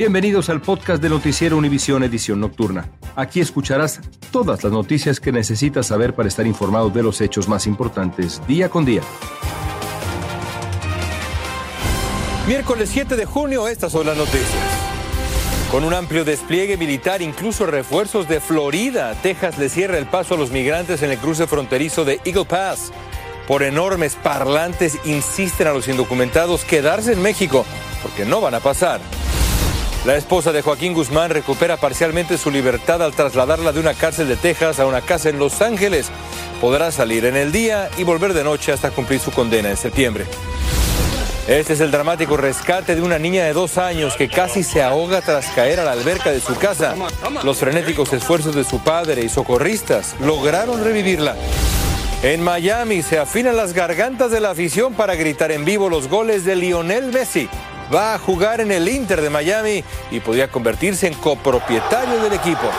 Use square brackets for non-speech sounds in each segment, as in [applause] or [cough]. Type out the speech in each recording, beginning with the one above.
Bienvenidos al podcast de Noticiero Univisión Edición Nocturna. Aquí escucharás todas las noticias que necesitas saber para estar informado de los hechos más importantes día con día. Miércoles 7 de junio, estas son las noticias. Con un amplio despliegue militar, incluso refuerzos de Florida, Texas le cierra el paso a los migrantes en el cruce fronterizo de Eagle Pass. Por enormes parlantes insisten a los indocumentados quedarse en México, porque no van a pasar. La esposa de Joaquín Guzmán recupera parcialmente su libertad al trasladarla de una cárcel de Texas a una casa en Los Ángeles. Podrá salir en el día y volver de noche hasta cumplir su condena en septiembre. Este es el dramático rescate de una niña de dos años que casi se ahoga tras caer a la alberca de su casa. Los frenéticos esfuerzos de su padre y socorristas lograron revivirla. En Miami se afinan las gargantas de la afición para gritar en vivo los goles de Lionel Messi. Va a jugar en el Inter de Miami y podría convertirse en copropietario del equipo.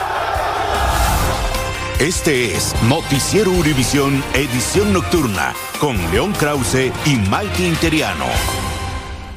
Este es Noticiero Univisión Edición Nocturna con León Krause y Mike Interiano.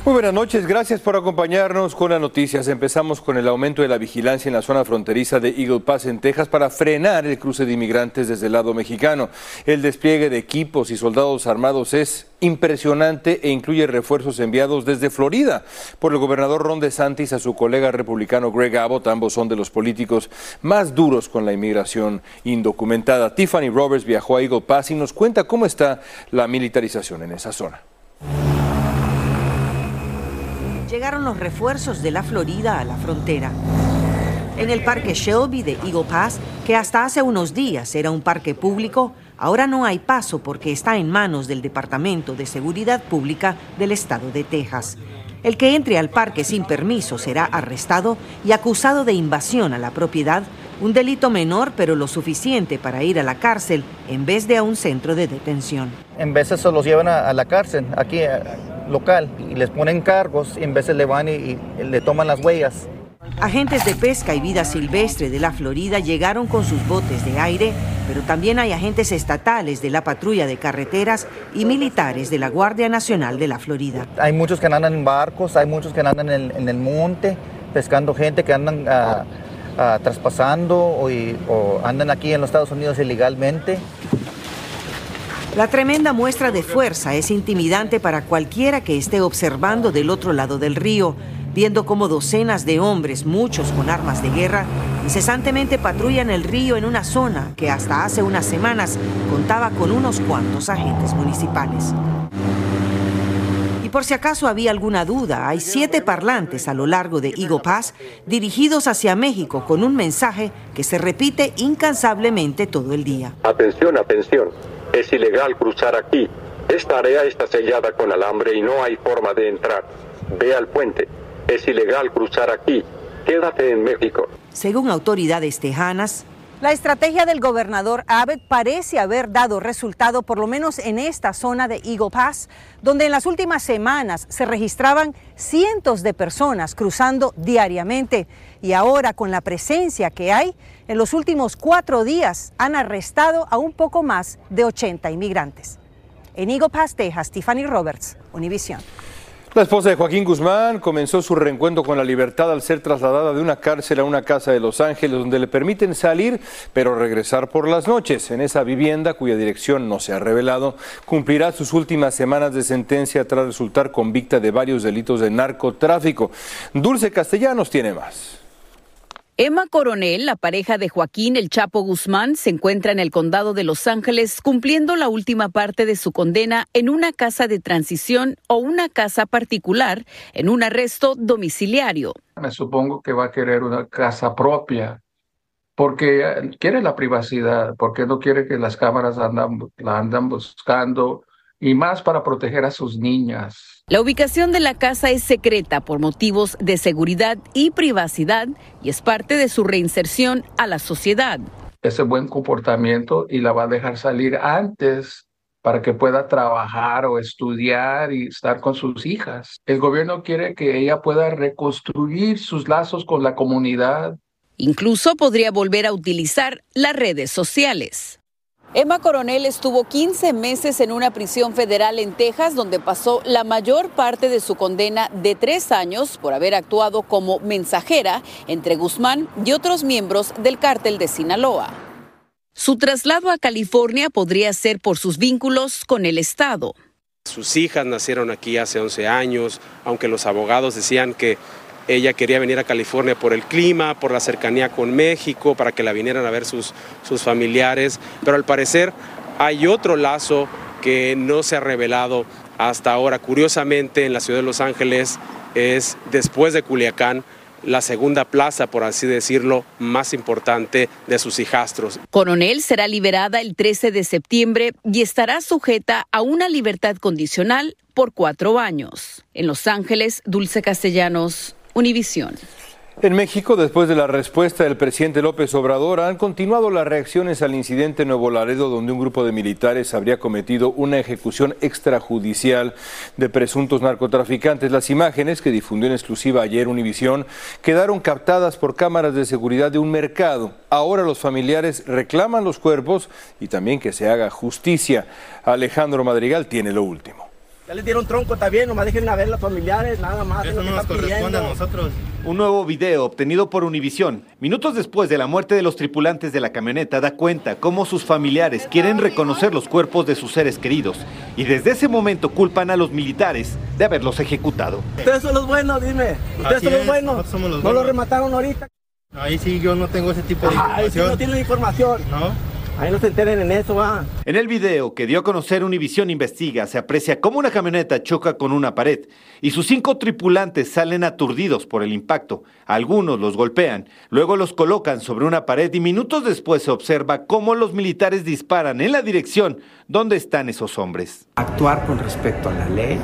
Muy buenas noches, gracias por acompañarnos con las noticias. Empezamos con el aumento de la vigilancia en la zona fronteriza de Eagle Pass en Texas para frenar el cruce de inmigrantes desde el lado mexicano. El despliegue de equipos y soldados armados es impresionante e incluye refuerzos enviados desde Florida por el gobernador Ron DeSantis a su colega republicano Greg Abbott. Ambos son de los políticos más duros con la inmigración indocumentada. Tiffany Roberts viajó a Eagle Pass y nos cuenta cómo está la militarización en esa zona. Llegaron los refuerzos de la Florida a la frontera. En el parque Shelby de Eagle Pass, que hasta hace unos días era un parque público, ahora no hay paso porque está en manos del Departamento de Seguridad Pública del Estado de Texas. El que entre al parque sin permiso será arrestado y acusado de invasión a la propiedad, un delito menor pero lo suficiente para ir a la cárcel en vez de a un centro de detención. En veces se los llevan a, la cárcel, aquí local, y les ponen cargos y en veces le van y, y le toman las huellas. Agentes de pesca y vida silvestre de la Florida llegaron con sus botes de aire, pero también hay agentes estatales de la patrulla de carreteras y militares de la Guardia Nacional de la Florida. Hay muchos que andan en barcos, hay muchos que andan en el, en el monte, pescando gente que andan ah, ah, traspasando o, y- o andan aquí en los Estados Unidos ilegalmente. La tremenda muestra de fuerza es intimidante para cualquiera que esté observando del otro lado del río, viendo cómo docenas de hombres, muchos con armas de guerra, incesantemente patrullan el río en una zona que hasta hace unas semanas contaba con unos cuantos agentes municipales. Y por si acaso había alguna duda, hay siete parlantes a lo largo de Eagle Pass dirigidos hacia México con un mensaje que se repite incansablemente todo el día. Atención, atención. Es ilegal cruzar aquí. Esta área está sellada con alambre y no hay forma de entrar. Ve al puente. Es ilegal cruzar aquí. Quédate en México. Según autoridades tejanas, La estrategia del gobernador Abbott parece haber dado resultado, por lo menos en esta zona de Eagle Pass, donde en las últimas semanas se registraban cientos de personas cruzando diariamente. Y ahora, con la presencia que hay, en los últimos cuatro días han arrestado a un poco más de 80 inmigrantes. En Eagle Pass, Texas, Tiffany Roberts, Univision. La esposa de Joaquín Guzmán comenzó su reencuentro con la libertad al ser trasladada de una cárcel a una casa de Los Ángeles donde le permiten salir pero regresar por las noches. En esa vivienda, cuya dirección no se ha revelado, cumplirá sus últimas semanas de sentencia tras resultar convicta de varios delitos de narcotráfico. Dulce Castellanos tiene más. Emma Coronel, la pareja de Joaquín El Chapo Guzmán, se encuentra en el condado de Los Ángeles cumpliendo la última parte de su condena en una casa de transición o una casa particular en un arresto domiciliario. Me supongo que va a querer una casa propia porque eh, quiere la privacidad, porque no quiere que las cámaras la andan buscando y más para proteger a sus niñas. La ubicación de la casa es secreta por motivos de seguridad y privacidad y es parte de su reinserción a la sociedad. Ese buen comportamiento y la va a dejar salir antes para que pueda trabajar o estudiar y estar con sus hijas. El gobierno quiere que ella pueda reconstruir sus lazos con la comunidad. Incluso podría volver a utilizar las redes sociales. Emma Coronel estuvo 15 meses en una prisión federal en Texas, donde pasó la mayor parte de su condena de tres años por haber actuado como mensajera entre Guzmán y otros miembros del cártel de Sinaloa. Su traslado a California podría ser por sus vínculos con el Estado. Sus hijas nacieron aquí hace 11 años, aunque los abogados decían que ella quería venir a California por el clima, por la cercanía con México, para que la vinieran a ver sus, sus familiares, pero al parecer hay otro lazo que no se ha revelado hasta ahora. Curiosamente, en la ciudad de Los Ángeles es después de Culiacán la segunda plaza, por así decirlo, más importante de sus hijastros. Coronel será liberada el 13 de septiembre y estará sujeta a una libertad condicional por cuatro años. En Los Ángeles, Dulce Castellanos, Univisión. En México, después de la respuesta del presidente López Obrador, han continuado las reacciones al incidente en Nuevo Laredo, donde un grupo de militares habría cometido una ejecución extrajudicial de presuntos narcotraficantes. Las imágenes que difundió en exclusiva ayer Univisión quedaron captadas por cámaras de seguridad de un mercado. Ahora los familiares reclaman los cuerpos y también que se haga justicia. Alejandro Madrigal tiene lo último. Ya les dieron tronco, está bien, nomás dejen a ver los familiares, nada más. Eso no nos corresponde a nosotros. Un nuevo video obtenido por Univisión, minutos después de la muerte de los tripulantes de la camioneta, da cuenta cómo sus familiares quieren reconocer los cuerpos de sus seres queridos y desde ese momento culpan a los militares de haberlos ejecutado. Ustedes son los buenos, dime. Ustedes son los buenos. somos los no buenos. lo remataron ahorita. Ahí sí yo no tengo ese tipo de Ahí sí información. no tienen información. No. Ahí no se enteren en eso, va. En el video que dio a conocer Univisión Investiga, se aprecia cómo una camioneta choca con una pared y sus cinco tripulantes salen aturdidos por el impacto. Algunos los golpean, luego los colocan sobre una pared y minutos después se observa cómo los militares disparan en la dirección donde están esos hombres. Actuar con respecto a la ley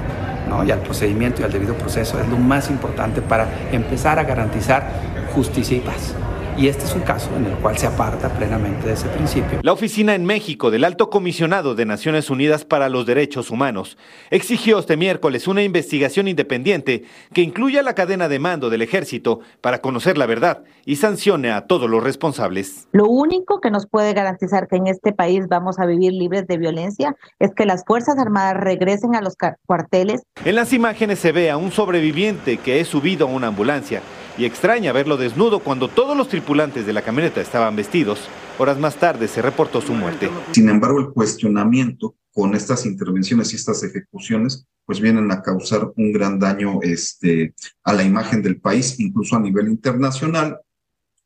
¿no? y al procedimiento y al debido proceso es lo más importante para empezar a garantizar justicia y paz. Y este es un caso en el cual se aparta plenamente de ese principio. La oficina en México del Alto Comisionado de Naciones Unidas para los Derechos Humanos exigió este miércoles una investigación independiente que incluya la cadena de mando del ejército para conocer la verdad y sancione a todos los responsables. Lo único que nos puede garantizar que en este país vamos a vivir libres de violencia es que las Fuerzas Armadas regresen a los cuarteles. En las imágenes se ve a un sobreviviente que es subido a una ambulancia y extraña verlo desnudo cuando todos los tripulantes de la camioneta estaban vestidos. Horas más tarde se reportó su muerte. Sin embargo, el cuestionamiento con estas intervenciones y estas ejecuciones, pues vienen a causar un gran daño este, a la imagen del país, incluso a nivel internacional,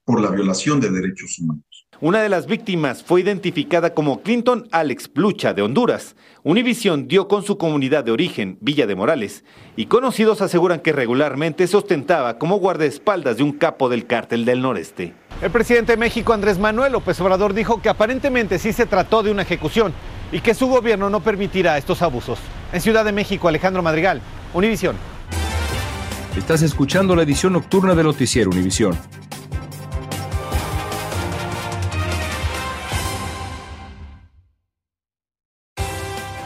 por la violación de derechos humanos. Una de las víctimas fue identificada como Clinton Alex Blucha de Honduras. Univision dio con su comunidad de origen, Villa de Morales, y conocidos aseguran que regularmente se ostentaba como guardaespaldas de un capo del cártel del noreste. El presidente de México, Andrés Manuel López Obrador, dijo que aparentemente sí se trató de una ejecución y que su gobierno no permitirá estos abusos. En Ciudad de México, Alejandro Madrigal, Univisión. Estás escuchando la edición nocturna de Noticiero Univisión.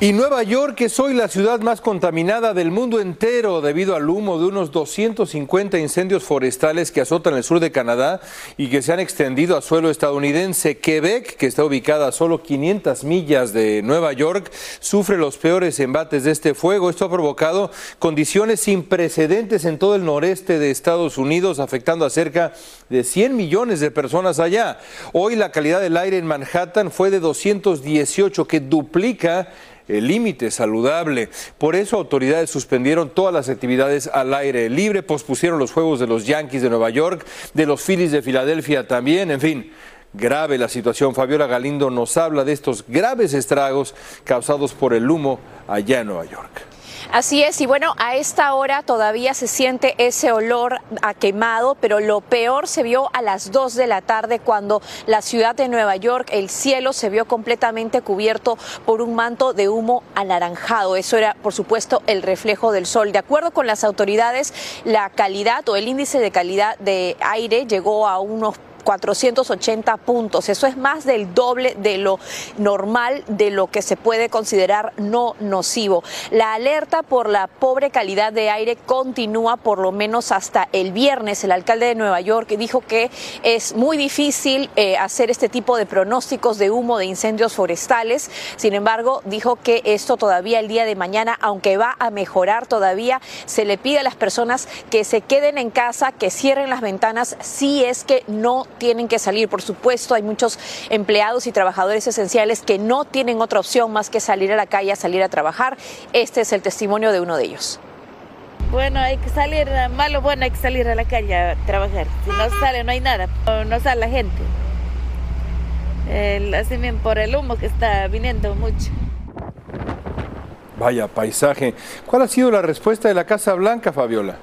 Y Nueva York es hoy la ciudad más contaminada del mundo entero debido al humo de unos 250 incendios forestales que azotan el sur de Canadá y que se han extendido a suelo estadounidense. Quebec, que está ubicada a solo 500 millas de Nueva York, sufre los peores embates de este fuego. Esto ha provocado condiciones sin precedentes en todo el noreste de Estados Unidos, afectando a cerca de 100 millones de personas allá. Hoy la calidad del aire en Manhattan fue de 218, que duplica límite saludable. Por eso autoridades suspendieron todas las actividades al aire libre, pospusieron los juegos de los Yankees de Nueva York, de los Phillies de Filadelfia también, en fin. Grave la situación. Fabiola Galindo nos habla de estos graves estragos causados por el humo allá en Nueva York. Así es, y bueno, a esta hora todavía se siente ese olor a quemado, pero lo peor se vio a las 2 de la tarde cuando la ciudad de Nueva York, el cielo se vio completamente cubierto por un manto de humo anaranjado. Eso era, por supuesto, el reflejo del sol. De acuerdo con las autoridades, la calidad o el índice de calidad de aire llegó a unos 480 puntos. Eso es más del doble de lo normal, de lo que se puede considerar no nocivo. La alerta por la pobre calidad de aire continúa por lo menos hasta el viernes. El alcalde de Nueva York dijo que es muy difícil eh, hacer este tipo de pronósticos de humo de incendios forestales. Sin embargo, dijo que esto todavía el día de mañana, aunque va a mejorar todavía, se le pide a las personas que se queden en casa, que cierren las ventanas si es que no tienen que salir. Por supuesto, hay muchos empleados y trabajadores esenciales que no tienen otra opción más que salir a la calle a salir a trabajar. Este es el testimonio de uno de ellos. Bueno, hay que salir, malo, bueno, hay que salir a la calle a trabajar. Si no sale, no hay nada, no sale la gente. El, así bien por el humo que está viniendo mucho. Vaya paisaje. ¿Cuál ha sido la respuesta de la Casa Blanca, Fabiola?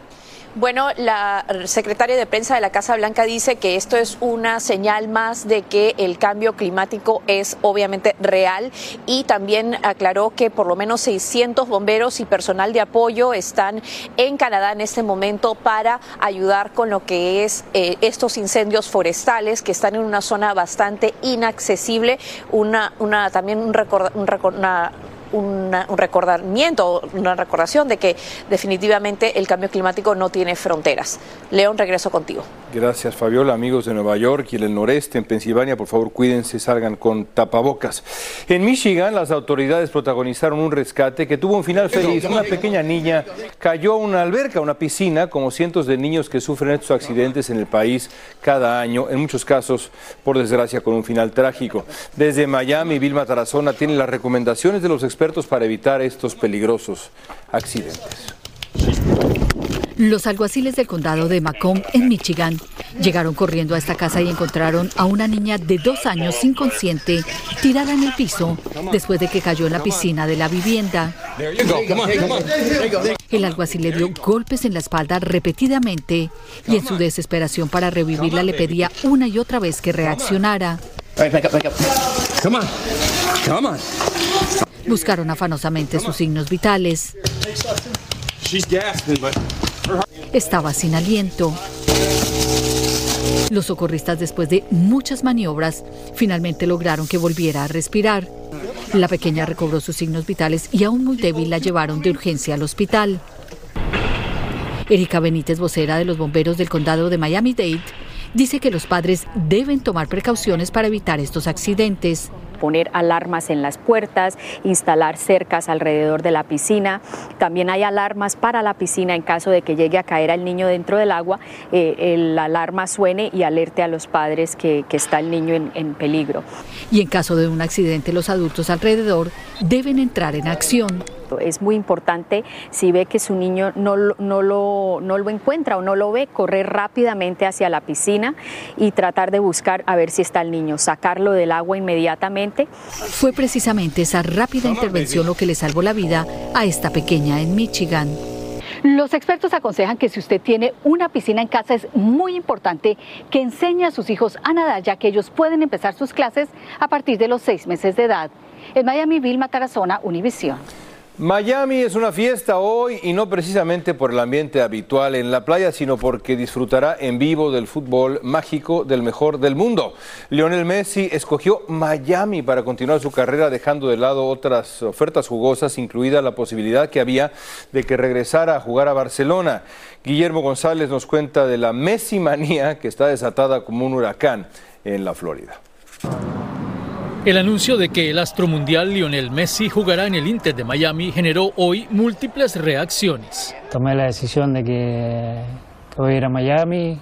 Bueno, la secretaria de prensa de la Casa Blanca dice que esto es una señal más de que el cambio climático es obviamente real y también aclaró que por lo menos 600 bomberos y personal de apoyo están en Canadá en este momento para ayudar con lo que es eh, estos incendios forestales que están en una zona bastante inaccesible, una, una también un, record, un una un recordamiento, una recordación de que definitivamente el cambio climático no tiene fronteras. León, regreso contigo. Gracias, Fabiola. Amigos de Nueva York y el noreste, en Pensilvania, por favor, cuídense, salgan con tapabocas. En Michigan, las autoridades protagonizaron un rescate que tuvo un final feliz. Una pequeña niña cayó a una alberca, una piscina, como cientos de niños que sufren estos accidentes en el país cada año, en muchos casos, por desgracia, con un final trágico. Desde Miami, Vilma Tarazona tiene las recomendaciones de los expertos para evitar estos peligrosos accidentes. Los alguaciles del condado de Macomb, en Michigan, llegaron corriendo a esta casa y encontraron a una niña de dos años inconsciente tirada en el piso después de que cayó en la piscina de la vivienda. El alguacil le dio golpes en la espalda repetidamente y en su desesperación para revivirla le pedía una y otra vez que reaccionara. Buscaron afanosamente sus signos vitales. Estaba sin aliento. Los socorristas, después de muchas maniobras, finalmente lograron que volviera a respirar. La pequeña recobró sus signos vitales y aún muy débil la llevaron de urgencia al hospital. Erika Benítez, vocera de los bomberos del condado de Miami-Dade, dice que los padres deben tomar precauciones para evitar estos accidentes poner alarmas en las puertas, instalar cercas alrededor de la piscina. También hay alarmas para la piscina en caso de que llegue a caer al niño dentro del agua, eh, la alarma suene y alerte a los padres que, está el niño en, en peligro. Y en caso de un accidente, los adultos alrededor deben entrar en acción. Es muy importante si ve que su niño no, no, lo, no lo encuentra o no lo ve, correr rápidamente hacia la piscina y tratar de buscar a ver si está el niño, sacarlo del agua inmediatamente. Fue precisamente esa rápida intervención lo que le salvó la vida a esta pequeña en Michigan. Los expertos aconsejan que si usted tiene una piscina en casa es muy importante que enseñe a sus hijos a nadar ya que ellos pueden empezar sus clases a partir de los seis meses de edad. En Miami, Vilma Tarazona, Univisión. Miami es una fiesta hoy y no precisamente por el ambiente habitual en la playa, sino porque disfrutará en vivo del fútbol mágico del mejor del mundo. Lionel Messi escogió Miami para continuar su carrera dejando de lado otras ofertas jugosas, incluida la posibilidad que había de que regresara a jugar a Barcelona. Guillermo González nos cuenta de la Messi manía que está desatada como un huracán en la Florida. El anuncio de que el astro mundial Lionel Messi jugará en el Inter de Miami generó hoy múltiples reacciones. Tomé la decisión de que, voy a ir a Miami.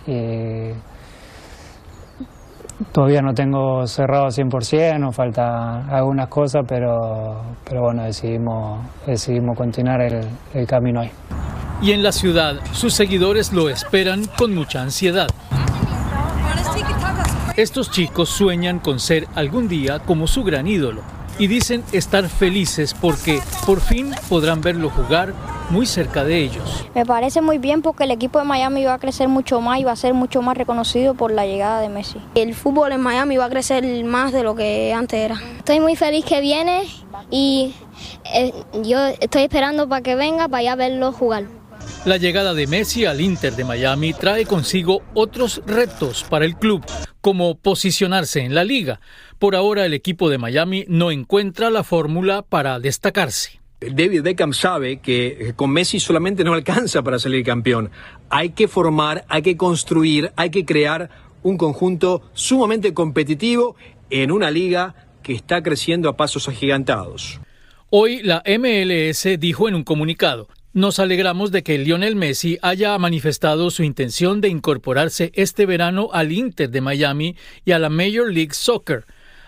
todavía no tengo cerrado 100%, nos falta algunas cosas, pero, pero bueno, decidimos, decidimos continuar el, el camino hoy. Y en la ciudad, sus seguidores lo esperan con mucha ansiedad. Estos chicos sueñan con ser algún día como su gran ídolo. y dicen estar felices porque por fin podrán verlo jugar muy cerca de ellos. Me parece muy bien porque el equipo de Miami va a crecer mucho más y va a ser mucho más reconocido por la llegada de Messi. El fútbol en Miami va a crecer más de lo que antes era. Estoy muy feliz que viene y eh, yo estoy esperando para que venga para ir a verlo jugar. La llegada de Messi al Inter de Miami trae consigo otros retos para el club, como posicionarse en la liga. Por ahora el equipo de Miami no encuentra la fórmula para destacarse. David Beckham sabe que con Messi solamente no alcanza para salir campeón. Hay que formar, hay que construir, hay que crear un conjunto sumamente competitivo en una liga que está creciendo a pasos agigantados. Hoy la MLS dijo en un comunicado, nos alegramos de que Lionel Messi haya manifestado su intención de incorporarse este verano al Inter de Miami y a la Major League Soccer.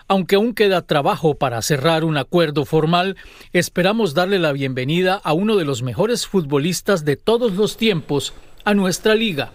Aunque aún queda trabajo para cerrar un acuerdo formal, esperamos darle la bienvenida a uno de los mejores futbolistas de todos los tiempos a nuestra liga.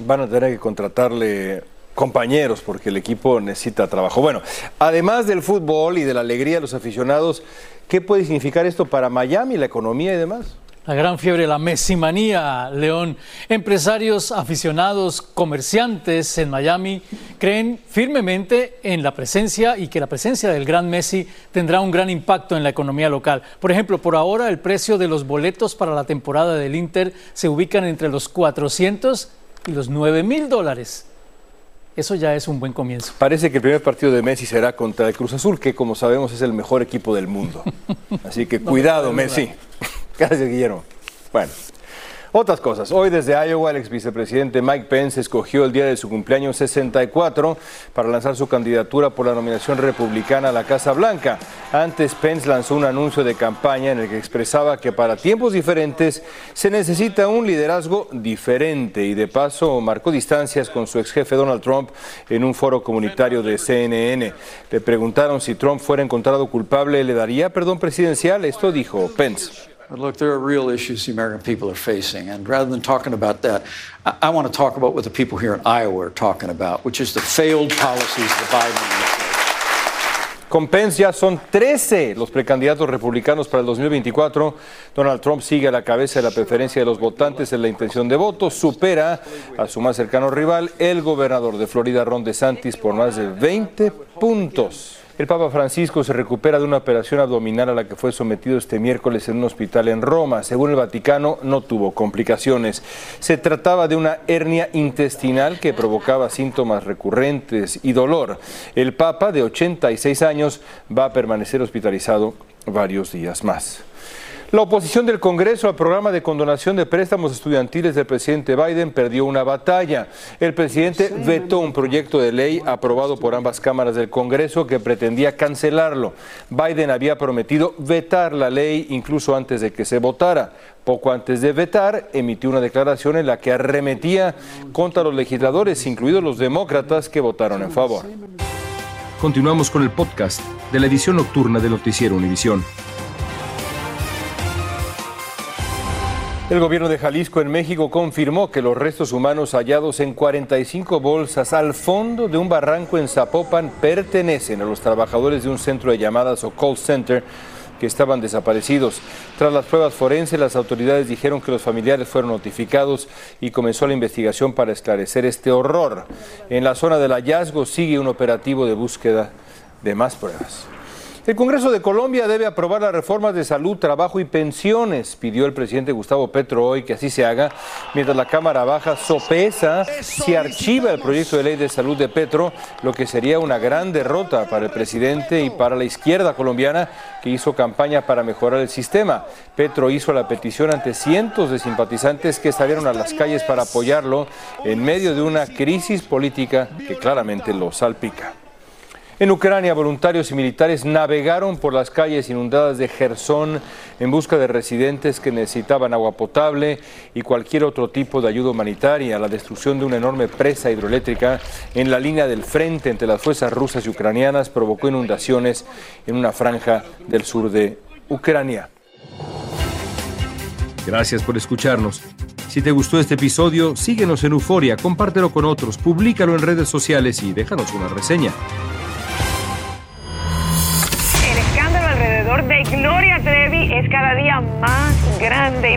Van a tener que contratarle compañeros porque el equipo necesita trabajo. Bueno, además del fútbol y de la alegría de los aficionados, ¿qué puede significar esto para Miami, la economía y demás? La gran fiebre, la mesimanía, León. Empresarios, aficionados, comerciantes en Miami creen firmemente en la presencia y que la presencia del gran Messi tendrá un gran impacto en la economía local. Por ejemplo, por ahora el precio de los boletos para la temporada del Inter se ubican entre los 400 y los 9 mil dólares. Eso ya es un buen comienzo. Parece que el primer partido de Messi será contra el Cruz Azul, que como sabemos es el mejor equipo del mundo. [laughs] Así que cuidado, Messi. [laughs] Gracias, Guillermo. Bueno. Otras cosas. Hoy desde Iowa el ex vicepresidente Mike Pence escogió el día de su cumpleaños 64 para lanzar su candidatura por la nominación republicana a la Casa Blanca. Antes Pence lanzó un anuncio de campaña en el que expresaba que para tiempos diferentes se necesita un liderazgo diferente y de paso marcó distancias con su ex jefe Donald Trump en un foro comunitario de CNN. Le preguntaron si Trump fuera encontrado culpable, ¿le daría perdón presidencial? Esto dijo Pence. But look, there are real issues the American people are facing. And rather than talking about that, I, I want to talk about what the people here in Iowa are talking about, which is the failed policies of the Biden administration. Con Pence ya son 13 los precandidatos republicanos para el 2024. Donald Trump sigue a la cabeza de la preferencia de los votantes en la intención de voto. Supera a su más cercano rival, el gobernador de Florida, Ron DeSantis, por más de 20 puntos. El Papa Francisco se recupera de una operación abdominal a la que fue sometido este miércoles en un hospital en Roma. Según el Vaticano, no tuvo complicaciones. Se trataba de una hernia intestinal que provocaba síntomas recurrentes y dolor. El Papa, de 86 años, va a permanecer hospitalizado varios días más. La oposición del Congreso al programa de condonación de préstamos estudiantiles del presidente Biden perdió una batalla. El presidente vetó un proyecto de ley aprobado por ambas cámaras del Congreso que pretendía cancelarlo. Biden había prometido vetar la ley incluso antes de que se votara. Poco antes de vetar, emitió una declaración en la que arremetía contra los legisladores, incluidos los demócratas que votaron en favor. Continuamos con el podcast de la edición nocturna de Noticiero Univisión. El gobierno de Jalisco en México confirmó que los restos humanos hallados en 45 bolsas al fondo de un barranco en Zapopan pertenecen a los trabajadores de un centro de llamadas o call center que estaban desaparecidos. Tras las pruebas forenses, las autoridades dijeron que los familiares fueron notificados y comenzó la investigación para esclarecer este horror. En la zona del hallazgo sigue un operativo de búsqueda de más pruebas. El Congreso de Colombia debe aprobar las reformas de salud, trabajo y pensiones, pidió el presidente Gustavo Petro hoy que así se haga, mientras la Cámara Baja sopesa si archiva el proyecto de ley de salud de Petro, lo que sería una gran derrota para el presidente y para la izquierda colombiana que hizo campaña para mejorar el sistema. Petro hizo la petición ante cientos de simpatizantes que salieron a las calles para apoyarlo en medio de una crisis política que claramente lo salpica. En Ucrania, voluntarios y militares navegaron por las calles inundadas de Gerson en busca de residentes que necesitaban agua potable y cualquier otro tipo de ayuda humanitaria. La destrucción de una enorme presa hidroeléctrica en la línea del frente entre las fuerzas rusas y ucranianas provocó inundaciones en una franja del sur de Ucrania. Gracias por escucharnos. Si te gustó este episodio, síguenos en Euforia, compártelo con otros, públicalo en redes sociales y déjanos una reseña.